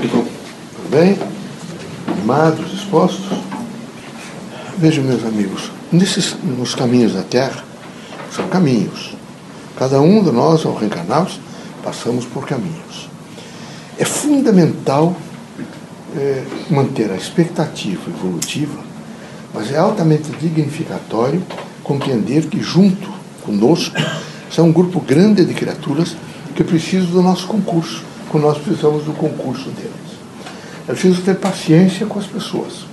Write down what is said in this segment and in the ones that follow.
Tudo bem? Animados, dispostos? Vejam, meus amigos, nesses, nos caminhos da Terra, são caminhos. Cada um de nós, ao reencarnarmos, passamos por caminhos. É fundamental é, manter a expectativa evolutiva, mas é altamente dignificatório compreender que, junto conosco, são um grupo grande de criaturas que precisam do nosso concurso, como nós precisamos do concurso deles. É preciso ter paciência com as pessoas,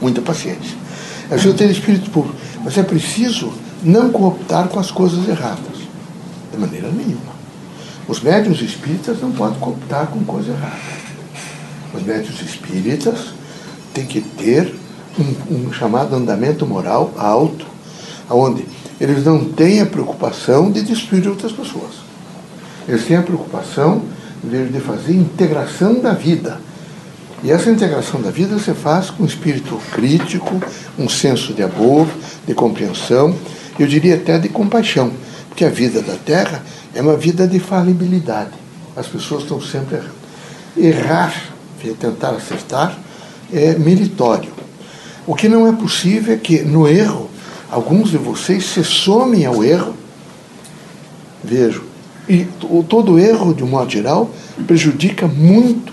muita paciência. É preciso ter espírito puro, mas é preciso não cooptar com as coisas erradas, de maneira nenhuma. Os médios espíritas não podem cooptar com coisa errada. Os médios espíritas têm que ter um, um chamado andamento moral alto, onde eles não têm a preocupação de destruir outras pessoas. Eles têm a preocupação de fazer integração da vida. E essa integração da vida se faz com um espírito crítico, um senso de amor, de compreensão, eu diria até de compaixão, porque a vida da Terra é uma vida de falibilidade. As pessoas estão sempre errando. Errar, tentar acertar, é meritório. O que não é possível é que no erro alguns de vocês se somem ao erro. Vejo. E todo erro, de um modo geral, prejudica muito,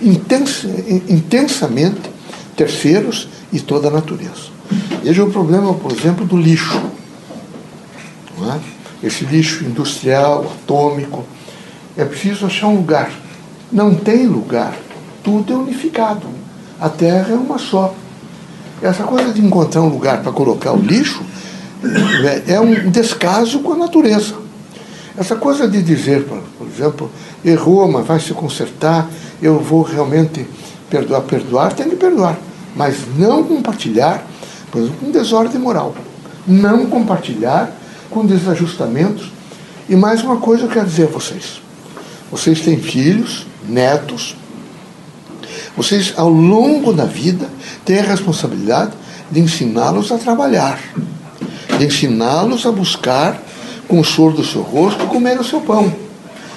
intensa, intensamente, terceiros e toda a natureza. Veja o problema, por exemplo, do lixo. É? Esse lixo industrial, atômico. É preciso achar um lugar. Não tem lugar. Tudo é unificado. A Terra é uma só. Essa coisa de encontrar um lugar para colocar o lixo é, é um descaso com a natureza. Essa coisa de dizer, por exemplo, errou, mas vai se consertar, eu vou realmente perdoar, perdoar, tem que perdoar. Mas não compartilhar, por exemplo, com desordem moral. Não compartilhar com desajustamentos. E mais uma coisa eu quero dizer a vocês. Vocês têm filhos, netos, vocês, ao longo da vida, têm a responsabilidade de ensiná-los a trabalhar, de ensiná-los a buscar com o soro do seu rosto comer o seu pão.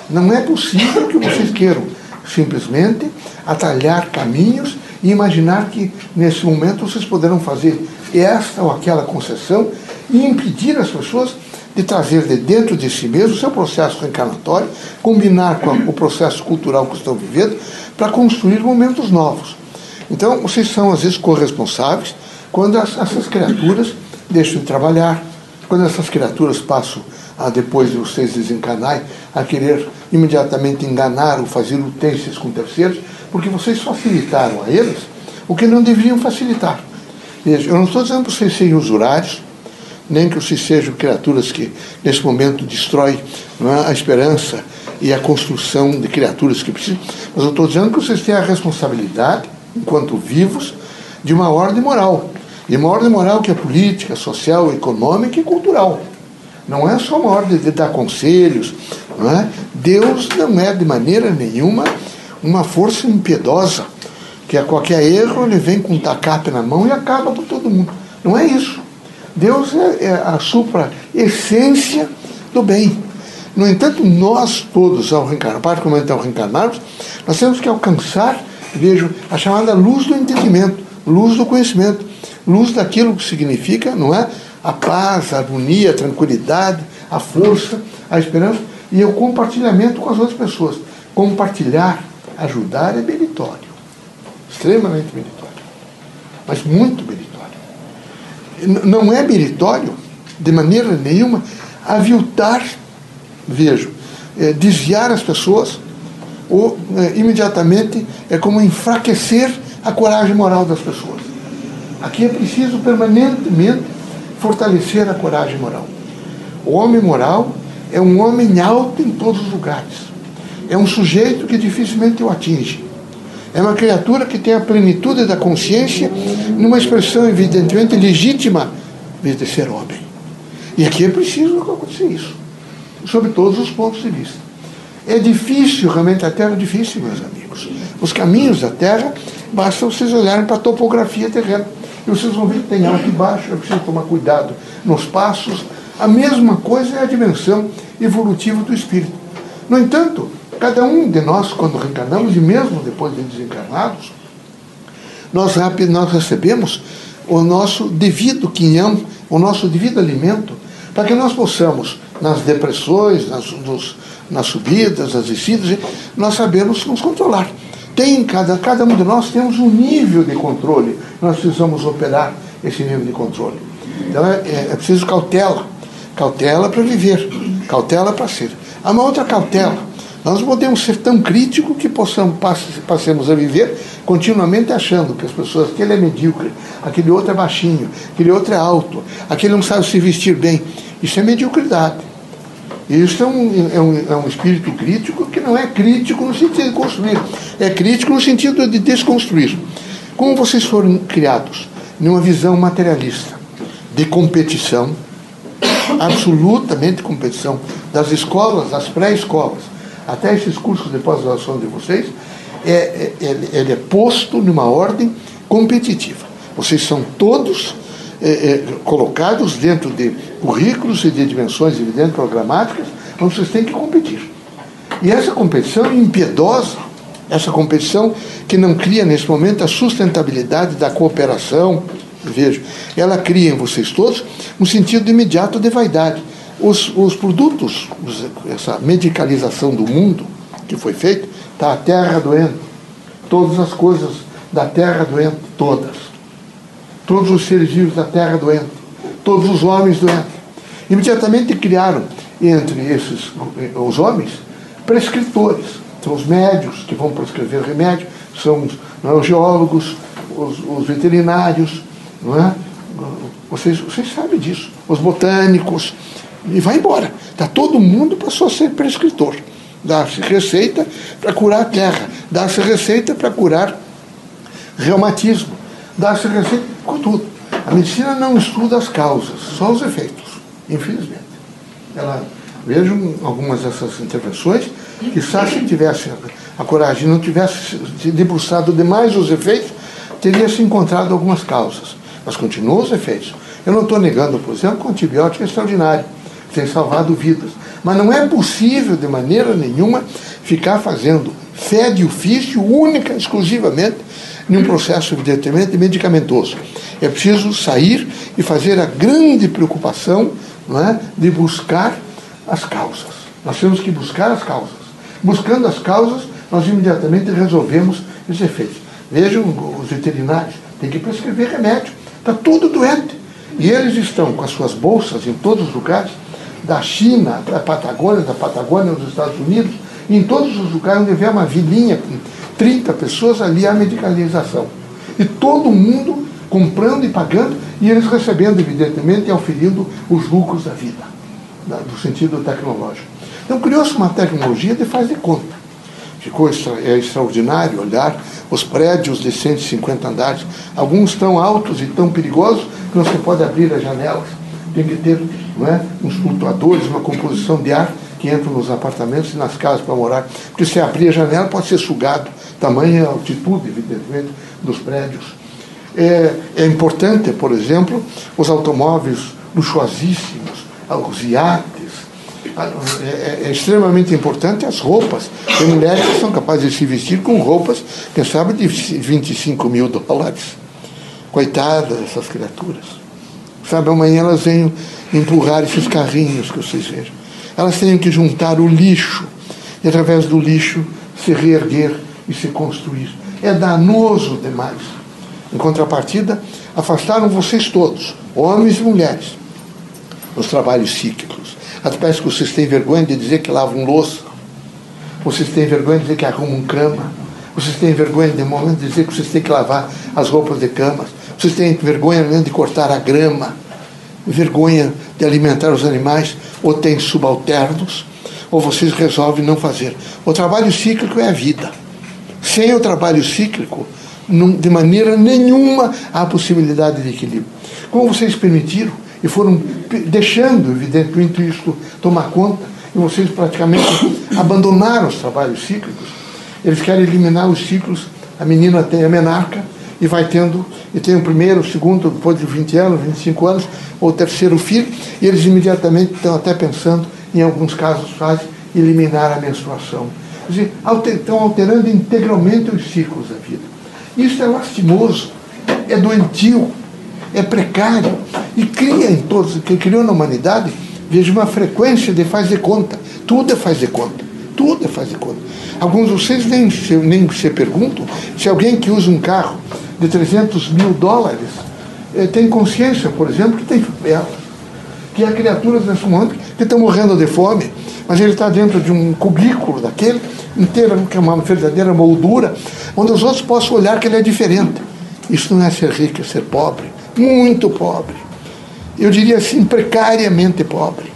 Não é possível que vocês queiram simplesmente atalhar caminhos e imaginar que nesse momento vocês poderão fazer esta ou aquela concessão e impedir as pessoas de trazer de dentro de si mesmo o seu processo reencarnatório, combinar com o processo cultural que estão vivendo, para construir momentos novos. Então, vocês são, às vezes, corresponsáveis quando as, essas criaturas deixam de trabalhar, quando essas criaturas passam, a, depois de vocês desencanarem, a querer imediatamente enganar ou fazer utensílios com terceiros, porque vocês facilitaram a eles o que não deveriam facilitar. Veja, eu não estou dizendo que vocês sejam usurários, nem que vocês sejam criaturas que, nesse momento, destroem é, a esperança e a construção de criaturas que precisam. Mas eu estou dizendo que vocês têm a responsabilidade, enquanto vivos, de uma ordem moral. E uma ordem moral que é política, social, econômica e cultural. Não é só uma ordem de dar conselhos. Não é? Deus não é de maneira nenhuma uma força impiedosa, que a qualquer erro ele vem com um tacape na mão e acaba por todo mundo. Não é isso. Deus é, é a supra essência do bem. No entanto, nós todos, ao reencarnar, particularmente ao reencarnarmos, nós temos que alcançar, vejo, a chamada luz do entendimento, luz do conhecimento, luz daquilo que significa, não é? A paz, a harmonia, a tranquilidade, a força, a esperança e o compartilhamento com as outras pessoas. Compartilhar, ajudar é meritório, extremamente meritório, mas muito meritório não é meritório, de maneira nenhuma, aviltar, vejo, é, desviar as pessoas, ou é, imediatamente é como enfraquecer a coragem moral das pessoas. Aqui é preciso permanentemente fortalecer a coragem moral. O homem moral é um homem alto em todos os lugares. É um sujeito que dificilmente o atinge. É uma criatura que tem a plenitude da consciência numa expressão evidentemente legítima de ser homem. E aqui é preciso acontecer isso, sob todos os pontos de vista. É difícil, realmente a Terra é difícil, meus amigos. Os caminhos da Terra, basta vocês olharem para a topografia terrena. E vocês vão ver que tem alto e baixo, é preciso tomar cuidado nos passos. A mesma coisa é a dimensão evolutiva do espírito. No entanto, Cada um de nós, quando reencarnamos, e mesmo depois de desencarnados, nós, nós recebemos o nosso devido quinhão, o nosso devido alimento, para que nós possamos, nas depressões, nas, nos, nas subidas, nas descidas, nós sabemos nos controlar. Tem cada, cada um de nós temos um nível de controle. Nós precisamos operar esse nível de controle. Então é, é, é preciso cautela. Cautela para viver, cautela para ser. Há uma outra cautela. Nós podemos ser tão críticos que possamos, passemos a viver continuamente achando que as pessoas, aquele é medíocre, aquele outro é baixinho, aquele outro é alto, aquele não sabe se vestir bem. Isso é mediocridade. Isso é um, é, um, é um espírito crítico que não é crítico no sentido de construir, é crítico no sentido de desconstruir. Como vocês foram criados numa visão materialista, de competição, absolutamente competição, das escolas, das pré-escolas, até esses cursos de pós-graduação de vocês, é, é, ele é posto numa ordem competitiva. Vocês são todos é, é, colocados dentro de currículos e de dimensões evidentes programáticas, onde vocês têm que competir. E essa competição impiedosa, essa competição que não cria nesse momento a sustentabilidade da cooperação, vejo, ela cria em vocês todos um sentido imediato de vaidade. Os, os produtos, os, essa medicalização do mundo que foi feita, está a terra doendo, todas as coisas da terra doendo, todas todos os seres vivos da terra doentes, todos os homens doentes. Imediatamente criaram entre esses os homens prescritores, são os médios que vão prescrever remédio, são é, os geólogos, os, os, veterinários, é? Vocês, vocês sabem disso, os botânicos, e vai embora. Tá, todo mundo passou a ser prescritor. Dá-se receita para curar a terra, dá-se receita para curar reumatismo, dá-se receita com tudo. A medicina não estuda as causas, só os efeitos, infelizmente. Ela, vejo algumas dessas intervenções que se tivesse a coragem não tivesse se debruçado demais os efeitos, teria se encontrado algumas causas. Mas continuam os efeitos. Eu não estou negando, por exemplo, que o antibiótico é extraordinário, tem salvado vidas. Mas não é possível, de maneira nenhuma, ficar fazendo fé de ofício única, exclusivamente, num processo, evidentemente, medicamentoso. É preciso sair e fazer a grande preocupação não é, de buscar as causas. Nós temos que buscar as causas. Buscando as causas, nós imediatamente resolvemos os efeitos. Vejam os veterinários, tem que prescrever remédio. Está tudo doente. E eles estão com as suas bolsas em todos os lugares, da China, da Patagônia, da Patagônia dos Estados Unidos, em todos os lugares onde houver uma vilinha 30 pessoas, ali a medicalização. E todo mundo comprando e pagando, e eles recebendo, evidentemente, e auferindo os lucros da vida, no sentido tecnológico. Então criou-se uma tecnologia de faz de conta. Ficou é extraordinário olhar os prédios de 150 andares. Alguns tão altos e tão perigosos que não se pode abrir as janelas. Tem que ter é, uns flutuadores, uma composição de ar que entram nos apartamentos e nas casas para morar. Porque se abrir a janela pode ser sugado tamanha altitude, evidentemente, dos prédios. É, é importante, por exemplo, os automóveis luxuosíssimos, os iates. É, é, extremamente importante as roupas. Tem mulheres que são capazes de se vestir com roupas, quem sabe, de 25 mil dólares. Coitadas essas criaturas. Sabe, amanhã elas vêm empurrar esses carrinhos que vocês vejam. Elas têm que juntar o lixo e, através do lixo, se reerguer e se construir. É danoso demais. Em contrapartida, afastaram vocês todos, homens e mulheres, dos trabalhos cíclicos. Até parece que vocês têm vergonha de dizer que lavam louça. Vocês têm vergonha de dizer que arrumam cama. Vocês têm vergonha de momento de dizer que vocês têm que lavar as roupas de cama. Vocês têm vergonha de cortar a grama. Vergonha de alimentar os animais. Ou têm subalternos. Ou vocês resolvem não fazer. O trabalho cíclico é a vida. Sem o trabalho cíclico, não, de maneira nenhuma há possibilidade de equilíbrio. Como vocês permitiram e foram deixando, evidentemente, isso tomar conta, e vocês praticamente abandonaram os trabalhos cíclicos, eles querem eliminar os ciclos. A menina tem a menarca e vai tendo, e tem o primeiro, o segundo, depois de 20 anos, 25 anos, ou terceiro filho, e eles imediatamente estão até pensando, em alguns casos, fazem eliminar a menstruação dizer, alter, estão alterando integralmente os ciclos da vida. Isso é lastimoso, é doentio, é precário e cria em todos, que criou na humanidade, veja uma frequência de faz de conta. Tudo é faz de conta. Tudo é faz de conta. Alguns de vocês nem se, nem se perguntam se alguém que usa um carro de 300 mil dólares eh, tem consciência, por exemplo, que tem favela, que há criaturas nesse mundo que estão morrendo de fome, mas ele está dentro de um cubículo daquele, inteiro, que é uma verdadeira moldura, onde os outros possam olhar que ele é diferente. Isso não é ser rico, é ser pobre, muito pobre. Eu diria assim, precariamente pobre.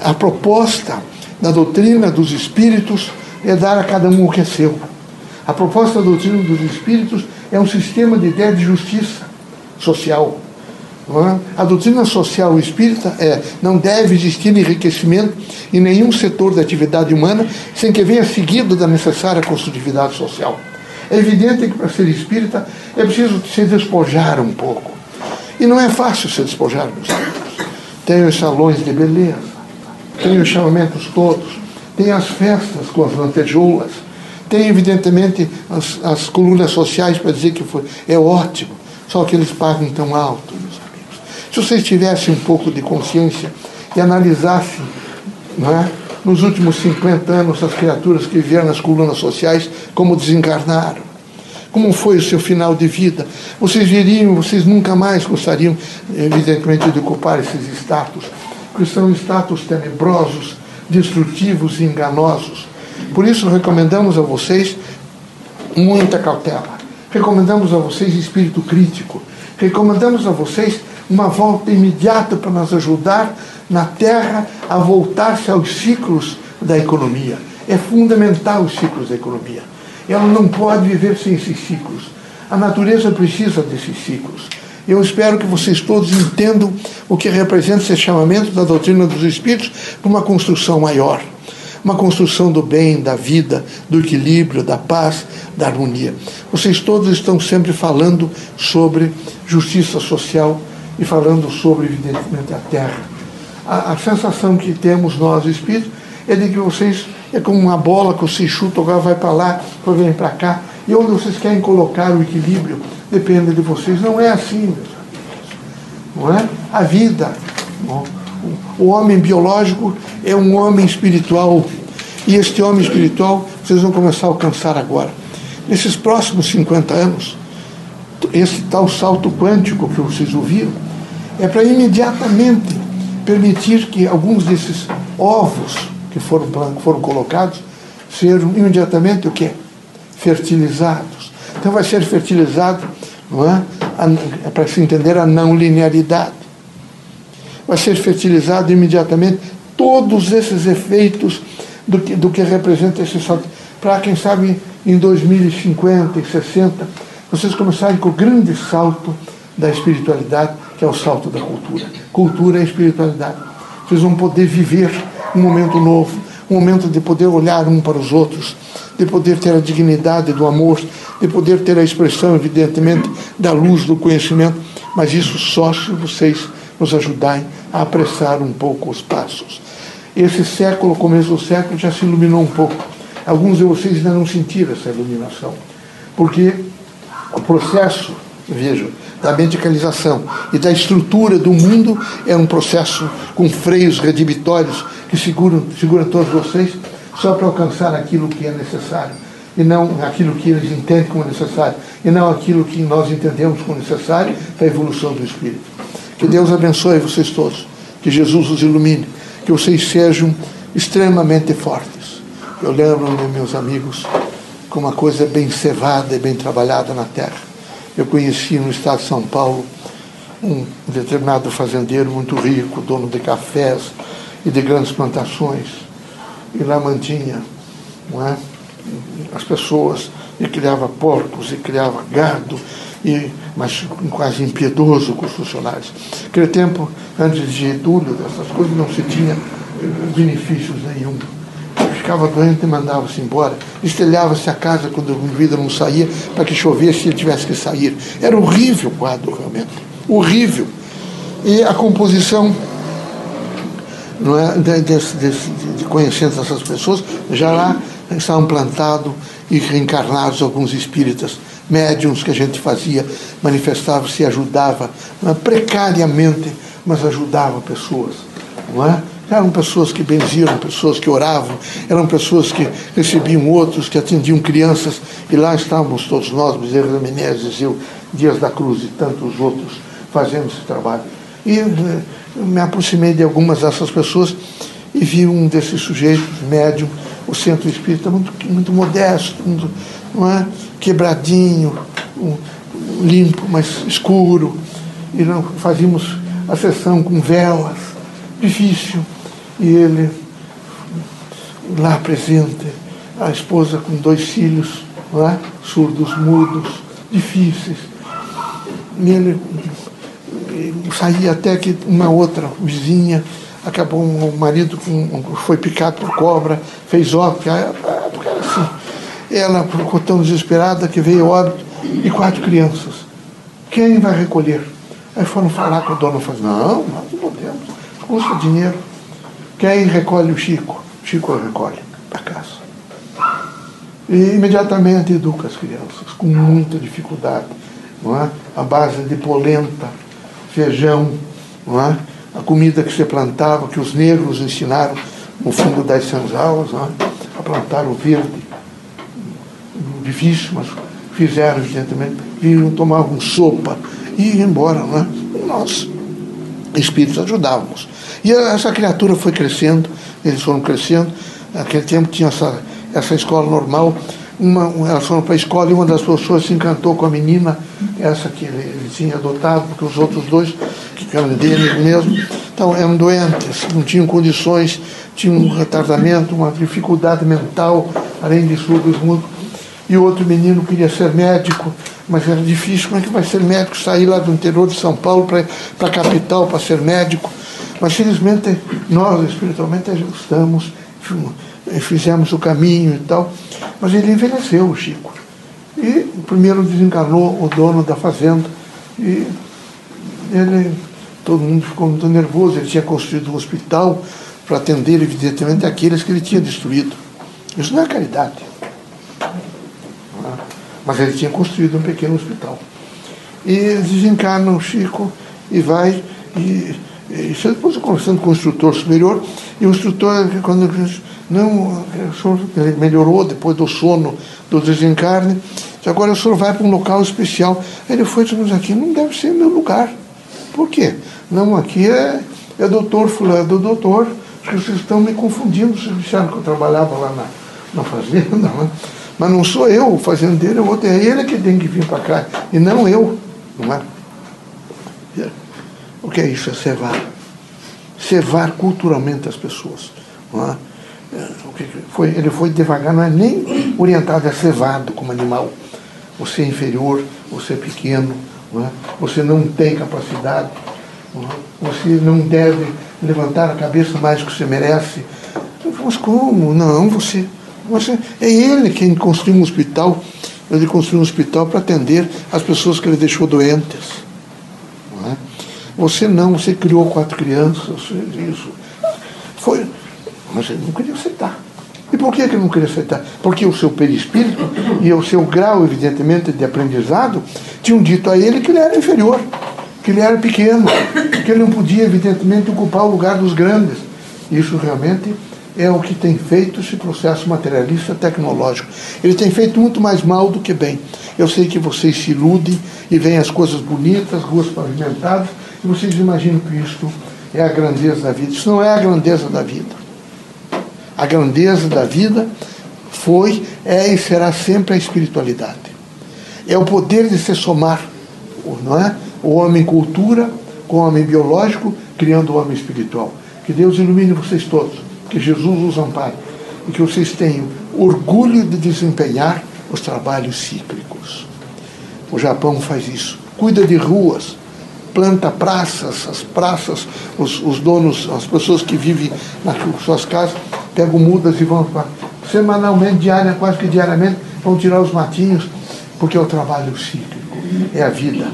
A proposta da doutrina dos espíritos é dar a cada um o que é seu. A proposta da doutrina dos espíritos é um sistema de ideia de justiça social. É? A doutrina social espírita é não deve existir enriquecimento em nenhum setor da atividade humana sem que venha seguido da necessária construtividade social. É evidente que para ser espírita é preciso se despojar um pouco. E não é fácil se despojar, meus amigos. Tem os salões de beleza, tem os chamamentos todos, tem as festas com as lantejoulas, tem evidentemente as, as colunas sociais para dizer que foi, é ótimo, só que eles pagam tão alto, meus amigos. Se vocês tivessem um pouco de consciência e analisassem não é, nos últimos 50 anos as criaturas que vieram nas colunas sociais, como desencarnaram, como foi o seu final de vida. Vocês viriam, vocês nunca mais gostariam, evidentemente, de ocupar esses status, porque são status tenebrosos, destrutivos e enganosos. Por isso, recomendamos a vocês muita cautela. Recomendamos a vocês espírito crítico. Recomendamos a vocês uma volta imediata para nos ajudar na Terra a voltar-se aos ciclos da economia. É fundamental os ciclos da economia. Ela não pode viver sem esses ciclos. A natureza precisa desses ciclos. Eu espero que vocês todos entendam o que representa esse chamamento da doutrina dos espíritos para uma construção maior. Uma construção do bem, da vida, do equilíbrio, da paz, da harmonia. Vocês todos estão sempre falando sobre justiça social e falando sobre, evidentemente, a terra. A, a sensação que temos nós, espíritos, é de que vocês é como uma bola que você chuta, agora vai para lá, depois vem para cá. E onde vocês querem colocar o equilíbrio depende de vocês. Não é assim, meus amigos. Não é? A vida, o homem biológico é um homem espiritual. E este homem espiritual vocês vão começar a alcançar agora. Nesses próximos 50 anos, esse tal salto quântico que vocês ouviram, é para imediatamente permitir que alguns desses ovos que foram, foram colocados sejam imediatamente o quê? Fertilizados. Então vai ser fertilizado, não é? é para se entender a não linearidade. Vai ser fertilizado imediatamente todos esses efeitos do que, do que representa esse salto. Para quem sabe em 2050 e 60, vocês começarem com o grande salto da espiritualidade, que é o salto da cultura. Cultura é espiritualidade. Vocês vão poder viver um momento novo, um momento de poder olhar um para os outros, de poder ter a dignidade do amor, de poder ter a expressão, evidentemente, da luz do conhecimento, mas isso só se vocês nos ajudarem a apressar um pouco os passos. Esse século, começo do século, já se iluminou um pouco. Alguns de vocês ainda não sentiram essa iluminação, porque o processo, vejam, da medicalização e da estrutura do mundo é um processo com freios redibitórios que seguram, seguram todos vocês só para alcançar aquilo que é necessário e não aquilo que eles entendem como necessário e não aquilo que nós entendemos como necessário para a evolução do espírito. Que Deus abençoe vocês todos, que Jesus os ilumine, que vocês sejam extremamente fortes. Eu lembro, meus amigos, com uma coisa bem cevada e bem trabalhada na terra. Eu conheci no estado de São Paulo um determinado fazendeiro muito rico, dono de cafés e de grandes plantações. E lá mantinha não é? as pessoas, e criava porcos, e criava gado, e, mas quase impiedoso com os funcionários. Naquele tempo, antes de Getúlio, dessas coisas, não se tinha benefícios nenhum ficava doente e mandava-se embora. Estelhava-se a casa quando a vida não saía, para que chovesse e ele tivesse que sair. Era horrível o quadro, realmente. Horrível. E a composição não é, de, de, de, de conhecendo essas pessoas, já lá estavam plantados e reencarnados alguns espíritas, médiums que a gente fazia, manifestava, se ajudava, é? precariamente, mas ajudava pessoas. Não é? Eram pessoas que benziam, pessoas que oravam, eram pessoas que recebiam outros, que atendiam crianças, e lá estávamos todos nós, Bezerra Menezes, eu, Dias da Cruz e tantos outros, fazendo esse trabalho. E eh, me aproximei de algumas dessas pessoas e vi um desses sujeitos, médium, o centro espírita, muito, muito modesto, muito, não é? quebradinho, limpo, mas escuro. E não, fazíamos a sessão com velas, difícil e ele, lá presente, a esposa com dois filhos, é? surdos, mudos, difíceis. E ele saía até que uma outra vizinha acabou o marido com, foi picado por cobra, fez óbito, assim. Ela ficou tão desesperada que veio óbito e quatro crianças. Quem vai recolher? Aí foram falar com o dono e falaram, não, nós não podemos, custa dinheiro. Quem recolhe o Chico? Chico recolhe para casa. E imediatamente educa as crianças, com muita dificuldade. Não é? A base de polenta, feijão, não é? A comida que se plantava, que os negros ensinaram no fundo das senzalas, é? a plantar o verde. Difícil, mas fizeram, evidentemente. Vinham, tomavam sopa e iam embora. É? E nós, espíritos, ajudávamos. E essa criatura foi crescendo, eles foram crescendo. Naquele tempo tinha essa, essa escola normal. Uma, elas foram para a escola e uma das pessoas se encantou com a menina, essa que ele, ele tinha adotado, porque os outros dois, que eram dele mesmo, então, eram doentes, não tinham condições, tinham um retardamento, uma dificuldade mental, além de surdos mudos. E o outro menino queria ser médico, mas era difícil. Como é que vai ser médico? Sair lá do interior de São Paulo para a capital para ser médico. Mas felizmente nós espiritualmente ajustamos, fizemos o caminho e tal. Mas ele envelheceu, o Chico. E primeiro desencarnou o dono da fazenda. E ele, todo mundo ficou muito nervoso, ele tinha construído um hospital para atender, evidentemente, aqueles que ele tinha destruído. Isso não é caridade. Mas ele tinha construído um pequeno hospital. E desencarna o Chico e vai e isso depois conversando com o instrutor superior, e o instrutor, quando não, o senhor melhorou depois do sono, do desencarne, agora o senhor vai para um local especial. Aí ele foi e disse, aqui não deve ser meu lugar. Por quê? Não, aqui é, é doutor fulano, é do doutor. Que vocês estão me confundindo, vocês acharam que eu trabalhava lá na, na fazenda, né? mas não sou eu o fazendeiro, é, é ele que tem que vir para cá, e não eu, não é? O que é isso? É cevar. Cevar culturalmente as pessoas. Não é? é foi, ele foi devagar, não é nem orientado, é cevado como animal. Você é inferior, você é pequeno, não é? você não tem capacidade, não é? você não deve levantar a cabeça mais do que você merece. Mas como? Não, você, você. É ele quem construiu um hospital. Ele construiu um hospital para atender as pessoas que ele deixou doentes. Você não, você criou quatro crianças, isso. Foi. Mas ele não queria aceitar. E por que ele não queria aceitar? Porque o seu perispírito e o seu grau, evidentemente, de aprendizado tinham dito a ele que ele era inferior, que ele era pequeno, que ele não podia, evidentemente, ocupar o lugar dos grandes. Isso realmente é o que tem feito esse processo materialista tecnológico. Ele tem feito muito mais mal do que bem. Eu sei que vocês se iludem e veem as coisas bonitas, ruas pavimentadas, e vocês imaginam que isto é a grandeza da vida. Isso não é a grandeza da vida. A grandeza da vida foi, é e será sempre a espiritualidade. É o poder de se somar, não é? O homem cultura com o homem biológico, criando o homem espiritual. Que Deus ilumine vocês todos, que Jesus os ampare e que vocês tenham orgulho de desempenhar os trabalhos cíclicos. O Japão faz isso. Cuida de ruas, planta praças, as praças, os, os donos, as pessoas que vivem nas suas casas, pegam mudas e vão semanalmente, diária, quase que diariamente, vão tirar os matinhos, porque é o trabalho cíclico, é a vida.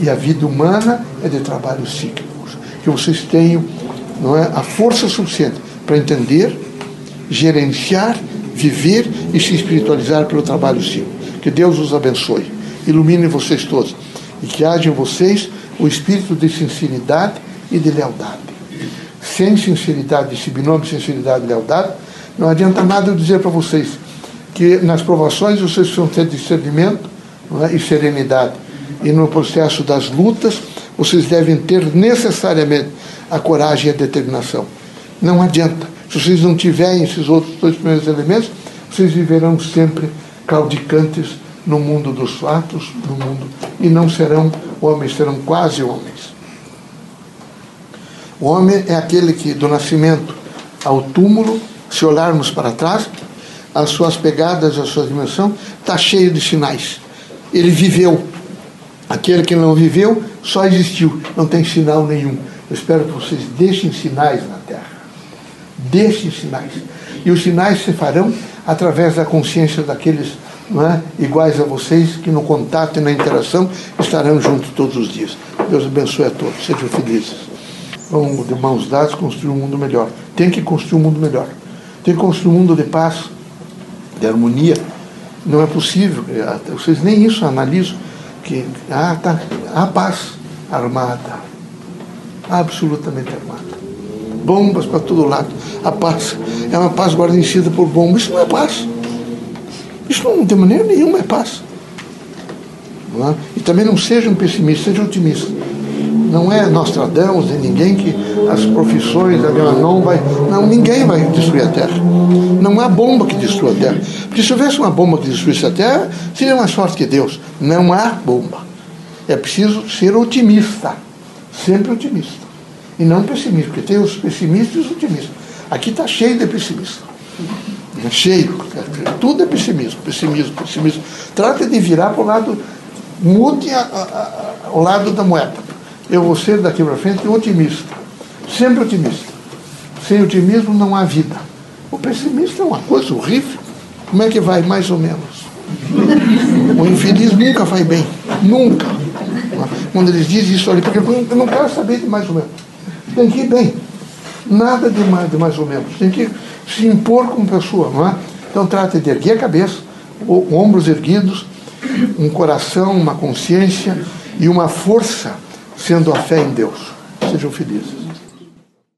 E a vida humana é de trabalhos cíclicos. Que vocês tenham não é, a força suficiente para entender, gerenciar, viver e se espiritualizar pelo trabalho sim. Que Deus os abençoe, ilumine vocês todos e que haja em vocês o espírito de sinceridade e de lealdade. Sem sinceridade, esse binômio sinceridade e lealdade, não adianta nada eu dizer para vocês que nas provações vocês precisam ter discernimento é? e serenidade. E no processo das lutas, vocês devem ter necessariamente a coragem e a determinação. Não adianta. Se vocês não tiverem esses outros dois primeiros elementos, vocês viverão sempre claudicantes no mundo dos fatos, no mundo, e não serão homens, serão quase homens. O homem é aquele que, do nascimento ao túmulo, se olharmos para trás, as suas pegadas, a sua dimensão, está cheio de sinais. Ele viveu. Aquele que não viveu só existiu, não tem sinal nenhum. Eu espero que vocês deixem sinais na Terra. Deixem sinais. E os sinais se farão através da consciência daqueles é, iguais a vocês, que no contato e na interação estarão juntos todos os dias. Deus abençoe a todos. Sejam felizes. Vamos, de mãos dadas, construir um mundo melhor. Tem que construir um mundo melhor. Tem que construir um mundo de paz, de harmonia. Não é possível. É, vocês nem isso analisam. Que ah, tá, há paz armada. Absolutamente armada. Bombas para todo lado. A paz é uma paz guarnecida por bombas. Isso não é paz. Isso não, de maneira nenhuma é paz. É? E também não sejam pessimistas, sejam otimistas. Não é Nostradamus nem ninguém que as profissões, não vai. Não, ninguém vai destruir a Terra. Não há bomba que destrua a Terra. Porque se houvesse uma bomba que destruísse a Terra, seria mais forte que Deus. Não há bomba. É preciso ser otimista. Sempre otimista. E não pessimista, porque tem os pessimistas e os otimistas. Aqui está cheio de pessimistas. Cheio. Tudo é pessimismo, pessimismo, pessimismo. Trata de virar para o lado, mude a, a, a, o lado da moeda. Eu vou ser daqui para frente otimista. Sempre otimista. Sem otimismo não há vida. O pessimista é uma coisa horrível. Como é que vai? Mais ou menos. O infeliz nunca vai bem. Nunca. Quando eles dizem isso ali, porque eu não quero saber de mais ou menos. Tem que ir bem. Nada de mais, de mais ou menos. Tem que se impor como pessoa, não é? Então trata de erguer a cabeça, ombros erguidos, um coração, uma consciência e uma força, sendo a fé em Deus. Sejam felizes.